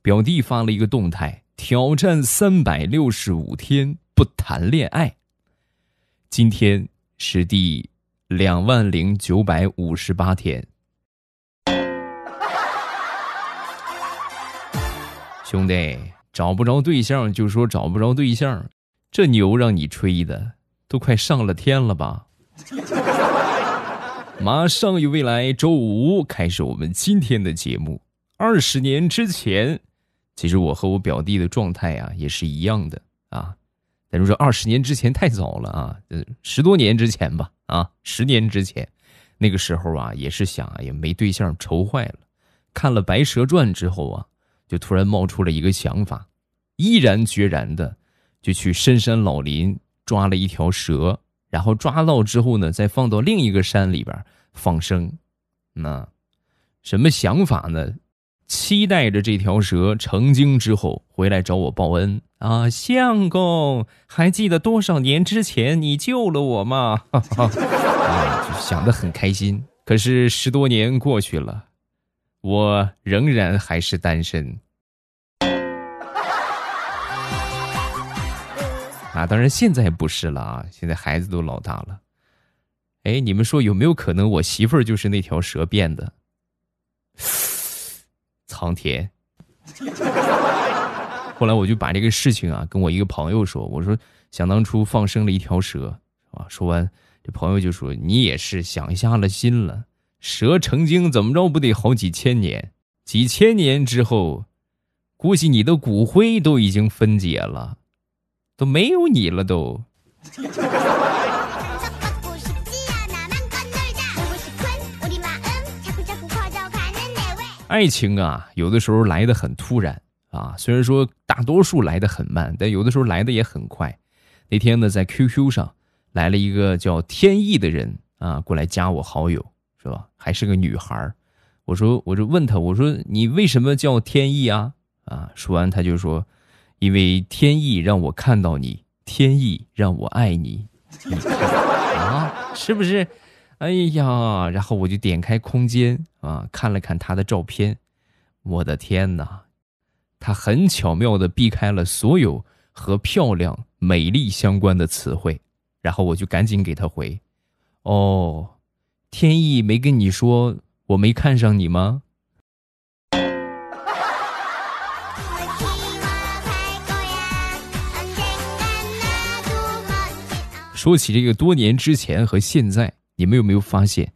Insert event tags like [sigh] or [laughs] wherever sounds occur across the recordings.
表弟发了一个动态：挑战三百六十五天不谈恋爱。今天是第两万零九百五十八天。兄弟，找不着对象就说找不着对象，这牛让你吹的都快上了天了吧？[laughs] 马上有未来，周五开始我们今天的节目。二十年之前，其实我和我表弟的状态啊也是一样的啊。但是说二十年之前太早了啊，十多年之前吧啊，十年之前，那个时候啊也是想啊也没对象愁坏了。看了《白蛇传》之后啊。就突然冒出了一个想法，毅然决然的就去深山老林抓了一条蛇，然后抓到之后呢，再放到另一个山里边放生。那什么想法呢？期待着这条蛇成精之后回来找我报恩啊！相公，还记得多少年之前你救了我吗？啊，[laughs] 就想得很开心。可是十多年过去了。我仍然还是单身，啊，当然现在不是了啊，现在孩子都老大了。哎，你们说有没有可能我媳妇儿就是那条蛇变的？苍天！后来我就把这个事情啊跟我一个朋友说，我说想当初放生了一条蛇，啊，说完这朋友就说你也是想瞎了心了。蛇成精怎么着不得好几千年？几千年之后，估计你的骨灰都已经分解了，都没有你了都。爱情啊，有的时候来的很突然啊，虽然说大多数来的很慢，但有的时候来的也很快。那天呢，在 QQ 上来了一个叫天意的人啊，过来加我好友。是吧？还是个女孩，我说，我就问他，我说你为什么叫天意啊？啊，说完他就说，因为天意让我看到你，天意让我爱你，[laughs] 啊，是不是？哎呀，然后我就点开空间啊，看了看他的照片，我的天哪，他很巧妙的避开了所有和漂亮、美丽相关的词汇，然后我就赶紧给他回，哦。天意没跟你说我没看上你吗？说起这个多年之前和现在，你们有没有发现，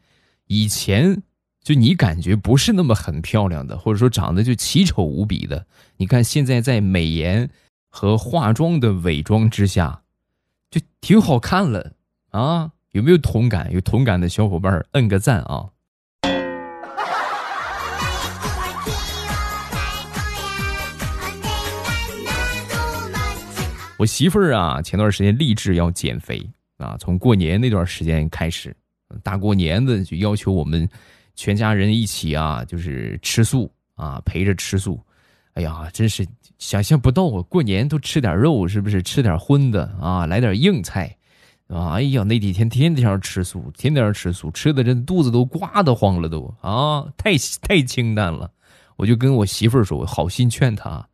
以前就你感觉不是那么很漂亮的，或者说长得就奇丑无比的，你看现在在美颜和化妆的伪装之下，就挺好看了啊。有没有同感？有同感的小伙伴摁个赞啊！我媳妇儿啊，前段时间立志要减肥啊，从过年那段时间开始，大过年的就要求我们全家人一起啊，就是吃素啊，陪着吃素。哎呀，真是想象不到啊！过年都吃点肉，是不是？吃点荤的啊，来点硬菜。啊！哎呀，那几天天天吃素，天天吃素，吃的这肚子都刮得慌了，都啊，太太清淡了。我就跟我媳妇儿说，我好心劝她，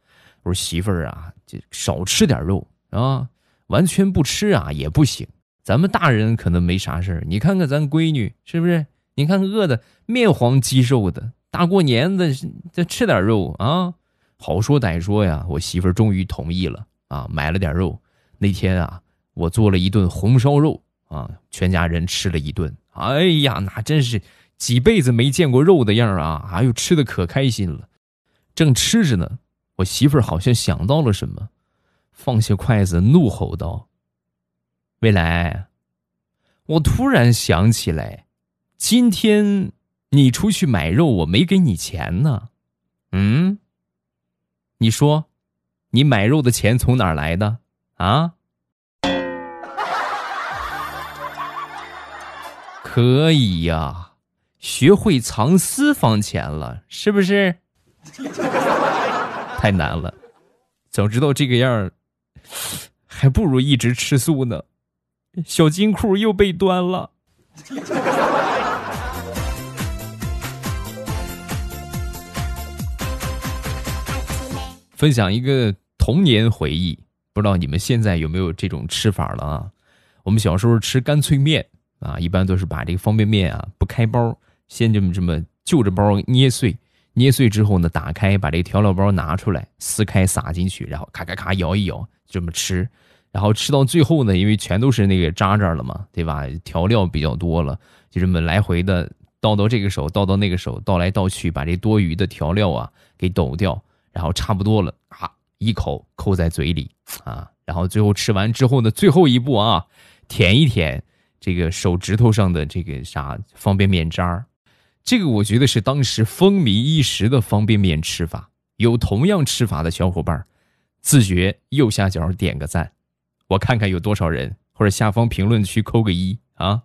我说媳妇儿啊，就少吃点肉啊，完全不吃啊也不行。咱们大人可能没啥事儿，你看看咱闺女是不是？你看饿的面黄肌瘦的，大过年的再吃点肉啊，好说歹说呀，我媳妇儿终于同意了啊，买了点肉。那天啊。我做了一顿红烧肉啊，全家人吃了一顿。哎呀，那真是几辈子没见过肉的样啊！哎呦，吃的可开心了。正吃着呢，我媳妇儿好像想到了什么，放下筷子，怒吼道：“未来，我突然想起来，今天你出去买肉，我没给你钱呢。嗯，你说，你买肉的钱从哪儿来的啊？”可以呀，学会藏私房钱了，是不是？[laughs] 太难了，早知道这个样还不如一直吃素呢。小金库又被端了。分享一个童年回忆，不知道你们现在有没有这种吃法了啊？我们小时候吃干脆面啊，一般都是把这个方便面啊不开包，先这么这么就着包捏碎，捏碎之后呢，打开把这调料包拿出来，撕开撒进去，然后咔咔咔摇一摇，这么吃。然后吃到最后呢，因为全都是那个渣渣了嘛，对吧？调料比较多了，就这么来回的倒到这个手，倒到那个手，倒来倒去，把这多余的调料啊给抖掉，然后差不多了啊，一口扣在嘴里啊，然后最后吃完之后呢，最后一步啊，舔一舔这个手指头上的这个啥方便面渣儿，这个我觉得是当时风靡一时的方便面吃法。有同样吃法的小伙伴，自觉右下角点个赞。我看看有多少人，或者下方评论区扣个一啊！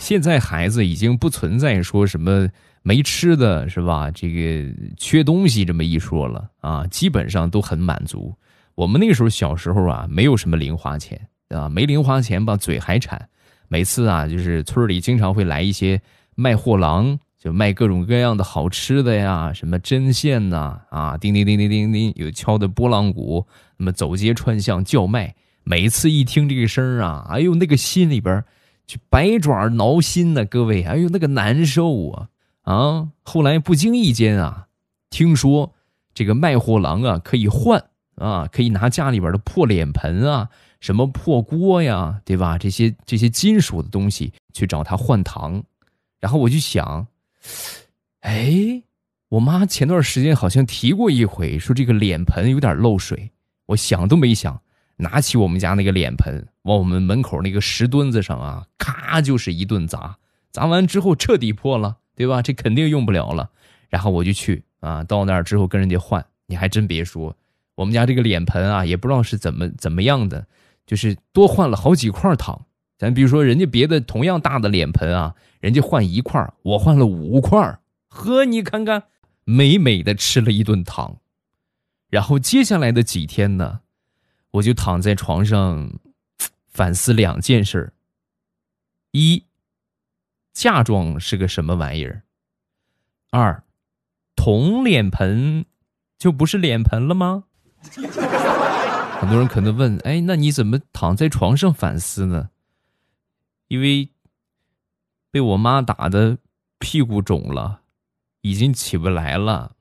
现在孩子已经不存在说什么没吃的是吧？这个缺东西这么一说了啊，基本上都很满足。我们那个时候小时候啊，没有什么零花钱啊，没零花钱吧，嘴还馋。每次啊，就是村里经常会来一些卖货郎。就卖各种各样的好吃的呀，什么针线呐，啊，叮叮叮叮叮叮，有敲的拨浪鼓，那么走街串巷叫卖，每次一听这个声啊，哎呦，那个心里边就百爪挠心呐，各位，哎呦，那个难受啊啊！后来不经意间啊，听说这个卖货郎啊可以换啊，可以拿家里边的破脸盆啊，什么破锅呀，对吧？这些这些金属的东西去找他换糖，然后我就想。哎，我妈前段时间好像提过一回，说这个脸盆有点漏水。我想都没想，拿起我们家那个脸盆，往我们门口那个石墩子上啊，咔就是一顿砸。砸完之后彻底破了，对吧？这肯定用不了了。然后我就去啊，到那儿之后跟人家换。你还真别说，我们家这个脸盆啊，也不知道是怎么怎么样的，就是多换了好几块糖。咱比如说，人家别的同样大的脸盆啊，人家换一块我换了五块呵，你看看，美美的吃了一顿糖。然后接下来的几天呢，我就躺在床上反思两件事儿一，嫁妆是个什么玩意儿？二，铜脸盆就不是脸盆了吗？[laughs] 很多人可能问，哎，那你怎么躺在床上反思呢？因为被我妈打的屁股肿了，已经起不来了。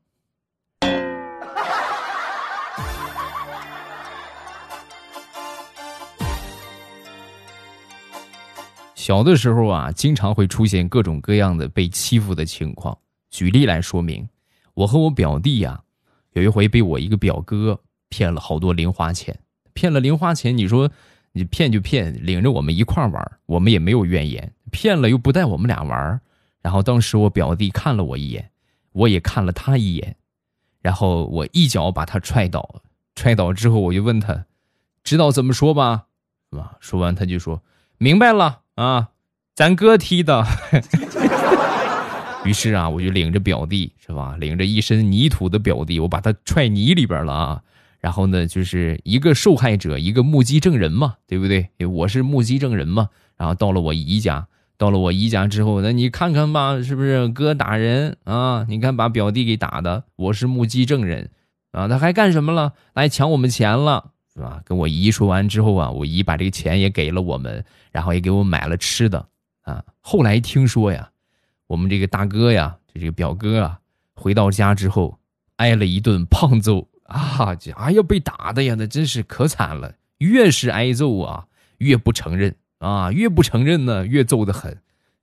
小的时候啊，经常会出现各种各样的被欺负的情况。举例来说明，我和我表弟呀，有一回被我一个表哥骗了好多零花钱，骗了零花钱，你说？你骗就骗，领着我们一块玩，我们也没有怨言。骗了又不带我们俩玩，然后当时我表弟看了我一眼，我也看了他一眼，然后我一脚把他踹倒。踹倒之后，我就问他：“知道怎么说吧？”是吧？说完他就说：“明白了啊，咱哥踢的。[laughs] ”于是啊，我就领着表弟，是吧？领着一身泥土的表弟，我把他踹泥里边了啊。然后呢，就是一个受害者，一个目击证人嘛，对不对？我是目击证人嘛。然后到了我姨家，到了我姨家之后，那你看看吧，是不是哥打人啊？你看把表弟给打的，我是目击证人啊。他还干什么了？来抢我们钱了，是吧？跟我姨说完之后啊，我姨把这个钱也给了我们，然后也给我买了吃的啊。后来听说呀，我们这个大哥呀，就这个表哥啊，回到家之后挨了一顿胖揍。啊，这哎呀，被打的呀，那真是可惨了。越是挨揍啊，越不承认啊，越不承认呢，越揍得狠。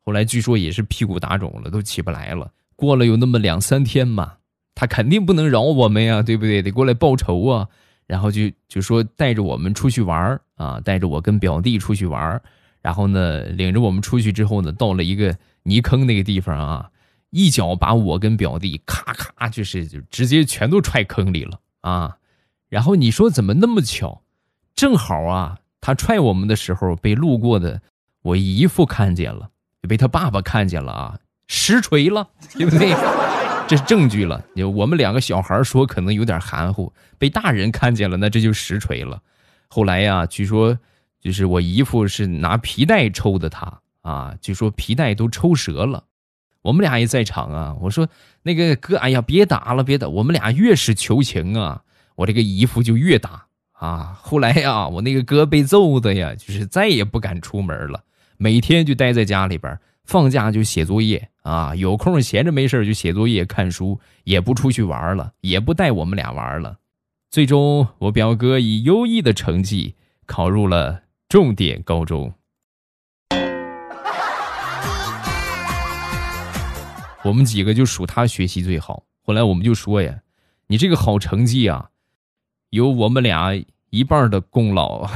后来据说也是屁股打肿了，都起不来了。过了有那么两三天嘛，他肯定不能饶我们呀，对不对？得过来报仇啊。然后就就说带着我们出去玩啊，带着我跟表弟出去玩然后呢，领着我们出去之后呢，到了一个泥坑那个地方啊，一脚把我跟表弟咔咔就是就直接全都踹坑里了。啊，然后你说怎么那么巧，正好啊，他踹我们的时候被路过的我姨父看见了，被他爸爸看见了啊，实锤了，对不对？这是证据了。我们两个小孩说可能有点含糊，被大人看见了，那这就实锤了。后来呀，据说就是我姨父是拿皮带抽的他啊，据说皮带都抽折了。我们俩也在场啊，我说那个哥，哎呀，别打了，别打。我们俩越是求情啊，我这个姨夫就越打啊。后来呀，我那个哥被揍的呀，就是再也不敢出门了，每天就待在家里边，放假就写作业啊，有空闲着没事就写作业、看书，也不出去玩了，也不带我们俩玩了。最终，我表哥以优异的成绩考入了重点高中。我们几个就数他学习最好。后来我们就说呀：“你这个好成绩啊，有我们俩一半的功劳。[laughs] ”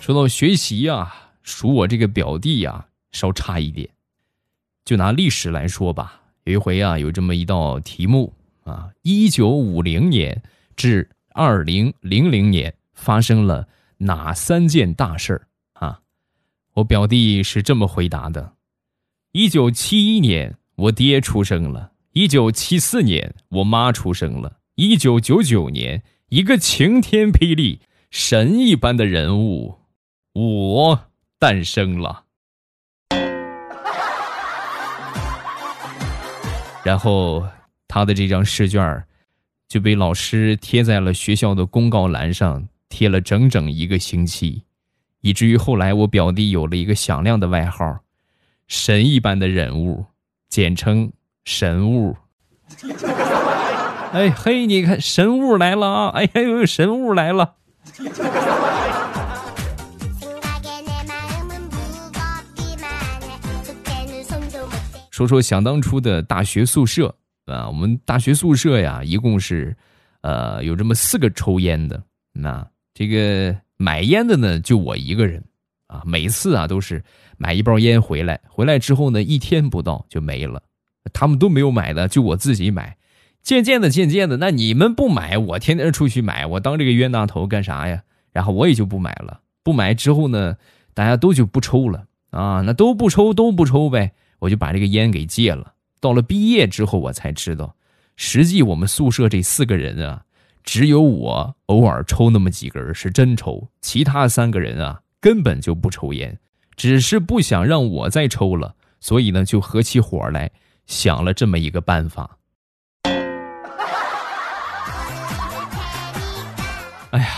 说到学习啊，数我这个表弟呀，稍差一点。就拿历史来说吧，有一回啊，有这么一道题目啊：一九五零年至二零零零年发生了。哪三件大事儿啊？我表弟是这么回答的：一九七一年，我爹出生了；一九七四年，我妈出生了；一九九九年，一个晴天霹雳、神一般的人物，我诞生了。然后他的这张试卷就被老师贴在了学校的公告栏上。贴了整整一个星期，以至于后来我表弟有了一个响亮的外号——神一般的人物，简称神物。[laughs] 哎嘿，你看神物来了啊！哎呀，有神物来了。说说想当初的大学宿舍啊，我们大学宿舍呀，一共是，呃，有这么四个抽烟的那。这个买烟的呢，就我一个人，啊，每次啊都是买一包烟回来，回来之后呢，一天不到就没了。他们都没有买的，就我自己买。渐渐的，渐渐的，那你们不买，我天天出去买，我当这个冤大头干啥呀？然后我也就不买了。不买之后呢，大家都就不抽了啊，那都不抽，都不抽呗，我就把这个烟给戒了。到了毕业之后，我才知道，实际我们宿舍这四个人啊。只有我偶尔抽那么几根是真抽，其他三个人啊根本就不抽烟，只是不想让我再抽了，所以呢就合起伙来想了这么一个办法。哎呀，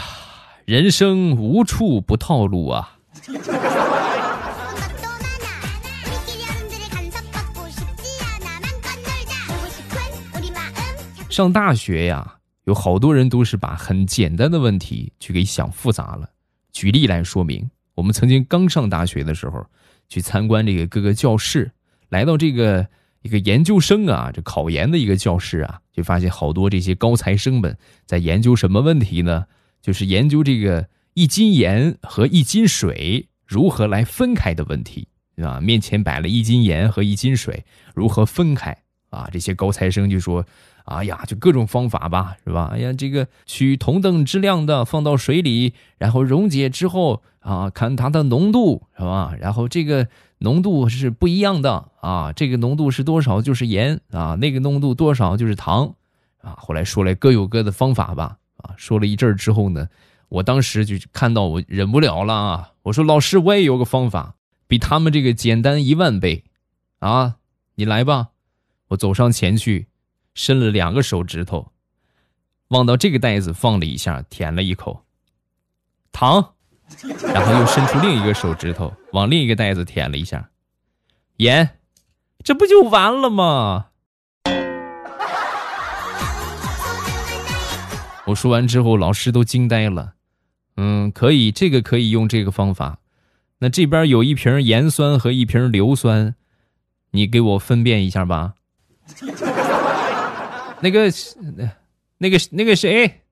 人生无处不套路啊！[laughs] 上大学呀。有好多人都是把很简单的问题去给想复杂了。举例来说明，我们曾经刚上大学的时候，去参观这个各个教室，来到这个一个研究生啊，这考研的一个教室啊，就发现好多这些高材生们在研究什么问题呢？就是研究这个一斤盐和一斤水如何来分开的问题，对吧？面前摆了一斤盐和一斤水，如何分开啊？这些高材生就说。哎呀，就各种方法吧，是吧？哎呀，这个取同等质量的放到水里，然后溶解之后啊，看它的浓度，是吧？然后这个浓度是不一样的啊，这个浓度是多少就是盐啊，那个浓度多少就是糖啊。后来说来各有各的方法吧，啊，说了一阵儿之后呢，我当时就看到我忍不了了啊，我说老师，我也有个方法，比他们这个简单一万倍，啊，你来吧，我走上前去。伸了两个手指头，望到这个袋子放了一下，舔了一口糖，然后又伸出另一个手指头往另一个袋子舔了一下盐，这不就完了吗？[laughs] 我说完之后，老师都惊呆了。嗯，可以，这个可以用这个方法。那这边有一瓶盐酸和一瓶硫酸，你给我分辨一下吧。那个，那个，那个谁，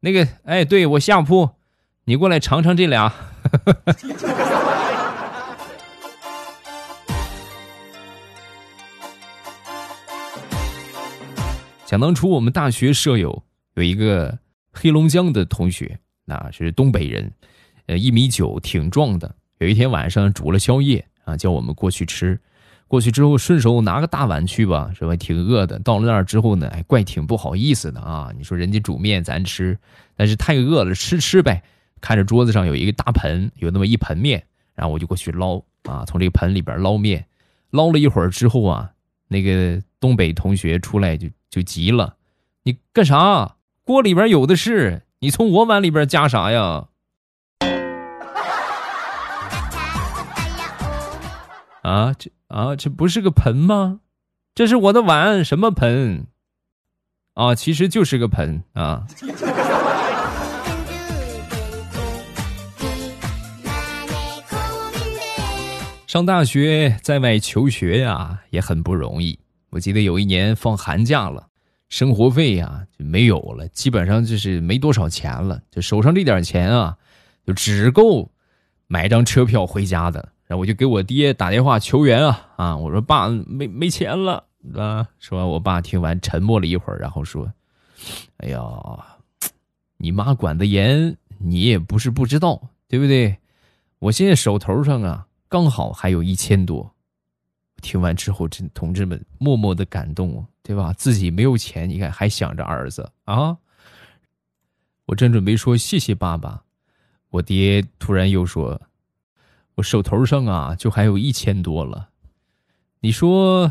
那个，哎，对我下铺，你过来尝尝这俩。想当初我们大学舍友有一个黑龙江的同学，那是东北人，呃，一米九，挺壮的。有一天晚上煮了宵夜啊，叫我们过去吃。过去之后顺手拿个大碗去吧，是吧？挺饿的。到了那儿之后呢，哎，怪挺不好意思的啊。你说人家煮面咱吃，但是太饿了，吃吃呗。看着桌子上有一个大盆，有那么一盆面，然后我就过去捞啊，从这个盆里边捞面。捞了一会儿之后啊，那个东北同学出来就就急了：“你干啥？锅里边有的是，你从我碗里边加啥呀？” [laughs] 啊，这啊，这不是个盆吗？这是我的碗，什么盆？啊，其实就是个盆啊。上大学在外求学呀，也很不容易。我记得有一年放寒假了，生活费呀就没有了，基本上就是没多少钱了，就手上这点钱啊，就只够买张车票回家的。然后我就给我爹打电话求援啊啊！我说爸没没钱了啊！说完，我爸听完沉默了一会儿，然后说：“哎呀，你妈管的严，你也不是不知道，对不对？我现在手头上啊，刚好还有一千多。”听完之后，真同志们默默的感动，对吧？自己没有钱，你看还想着儿子啊！我正准备说谢谢爸爸，我爹突然又说。我手头上啊，就还有一千多了。你说，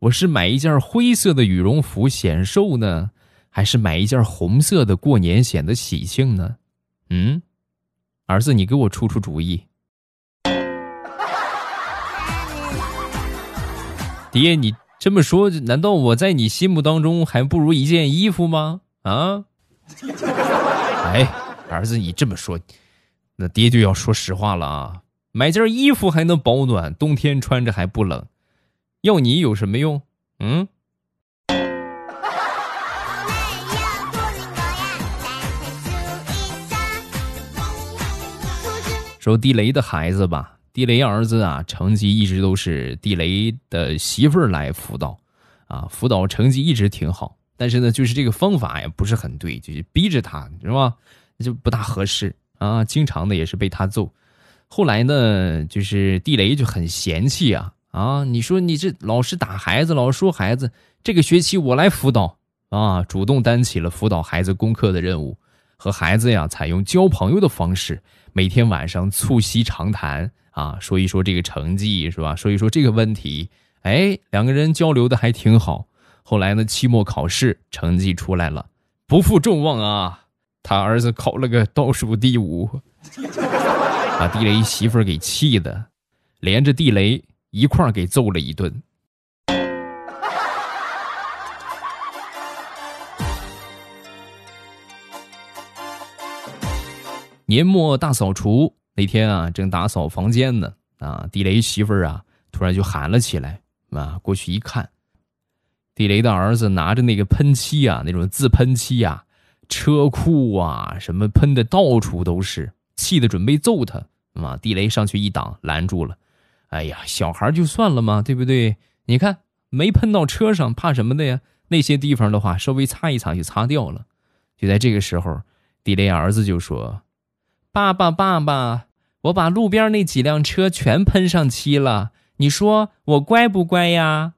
我是买一件灰色的羽绒服显瘦呢，还是买一件红色的过年显得喜庆呢？嗯，儿子，你给我出出主意。爹，你这么说，难道我在你心目当中还不如一件衣服吗？啊？[laughs] 哎，儿子，你这么说，那爹就要说实话了啊。买件衣服还能保暖，冬天穿着还不冷，要你有什么用？嗯。说地雷的孩子吧，地雷儿子啊，成绩一直都是地雷的媳妇儿来辅导，啊，辅导成绩一直挺好，但是呢，就是这个方法也不是很对，就是逼着他，是吧？就不大合适啊，经常的也是被他揍。后来呢，就是地雷就很嫌弃啊啊！你说你这老是打孩子，老说孩子，这个学期我来辅导啊，主动担起了辅导孩子功课的任务，和孩子呀采用交朋友的方式，每天晚上促膝长谈啊，说一说这个成绩是吧？说一说这个问题，哎，两个人交流的还挺好。后来呢，期末考试成绩出来了，不负众望啊，他儿子考了个倒数第五。把地雷媳妇儿给气的，连着地雷一块儿给揍了一顿。[laughs] 年末大扫除那天啊，正打扫房间呢，啊，地雷媳妇儿啊，突然就喊了起来，啊，过去一看，地雷的儿子拿着那个喷漆啊，那种自喷漆啊，车库啊，什么喷的到处都是。气得准备揍他，啊！地雷上去一挡，拦住了。哎呀，小孩就算了嘛，对不对？你看没喷到车上，怕什么的呀？那些地方的话，稍微擦一擦就擦掉了。就在这个时候，地雷儿子就说：“爸爸，爸爸，我把路边那几辆车全喷上漆了，你说我乖不乖呀？”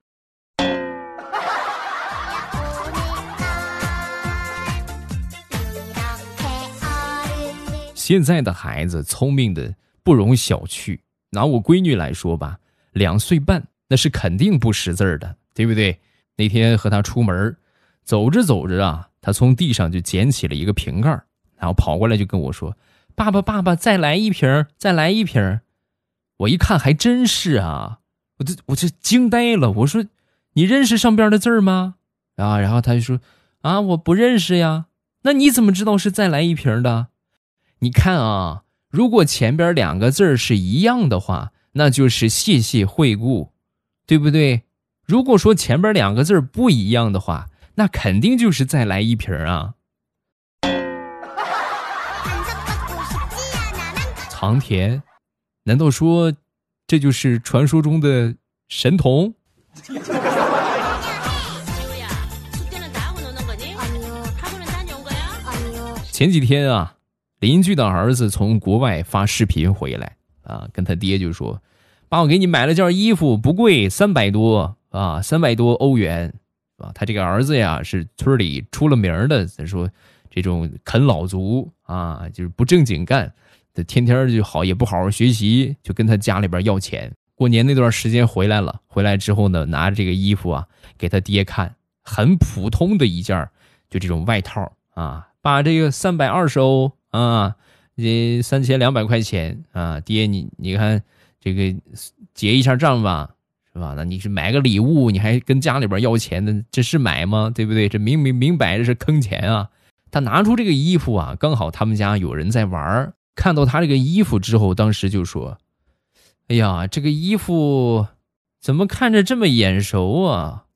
现在的孩子聪明的不容小觑。拿我闺女来说吧，两岁半那是肯定不识字的，对不对？那天和她出门，走着走着啊，她从地上就捡起了一个瓶盖，然后跑过来就跟我说：“爸爸，爸爸，再来一瓶，再来一瓶。”我一看还真是啊，我这我这惊呆了。我说：“你认识上边的字吗？”啊，然后他就说：“啊，我不认识呀。”那你怎么知道是再来一瓶的？你看啊，如果前边两个字是一样的话，那就是谢谢惠顾，对不对？如果说前边两个字不一样的话，那肯定就是再来一瓶啊。藏田，难道说这就是传说中的神童？[laughs] 前几天啊。邻居的儿子从国外发视频回来啊，跟他爹就说：“爸，我给你买了件衣服，不贵，三百多啊，三百多欧元，啊，他这个儿子呀是村里出了名的，咱说这种啃老族啊，就是不正经干，他天天就好也不好好学习，就跟他家里边要钱。过年那段时间回来了，回来之后呢，拿着这个衣服啊给他爹看，很普通的一件，就这种外套啊，把这个三百二十欧啊，这三千两百块钱啊，爹你你看。这个结一下账吧，是吧？那你是买个礼物，你还跟家里边要钱呢？这是买吗？对不对？这明明明摆着是坑钱啊！他拿出这个衣服啊，刚好他们家有人在玩，看到他这个衣服之后，当时就说：“哎呀，这个衣服怎么看着这么眼熟啊？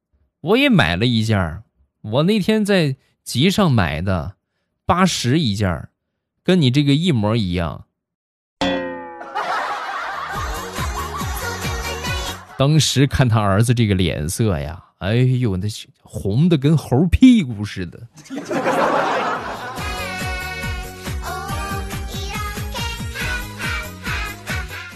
我也买了一件，我那天在集上买的，八十一件，跟你这个一模一样。”当时看他儿子这个脸色呀，哎呦，那红的跟猴屁股似的。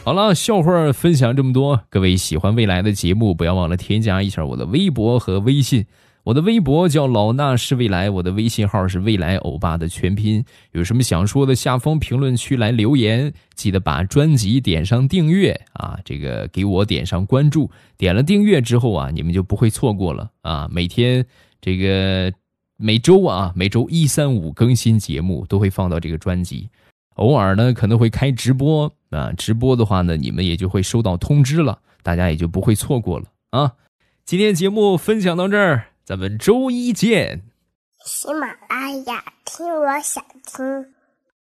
好了，笑话分享这么多，各位喜欢未来的节目，不要忘了添加一下我的微博和微信。我的微博叫老衲是未来，我的微信号是未来欧巴的全拼。有什么想说的，下方评论区来留言。记得把专辑点上订阅啊，这个给我点上关注。点了订阅之后啊，你们就不会错过了啊。每天这个每周啊，每周一三五更新节目都会放到这个专辑。偶尔呢可能会开直播啊，直播的话呢，你们也就会收到通知了，大家也就不会错过了啊。今天节目分享到这儿。咱们周一见。喜马拉雅，听我想听。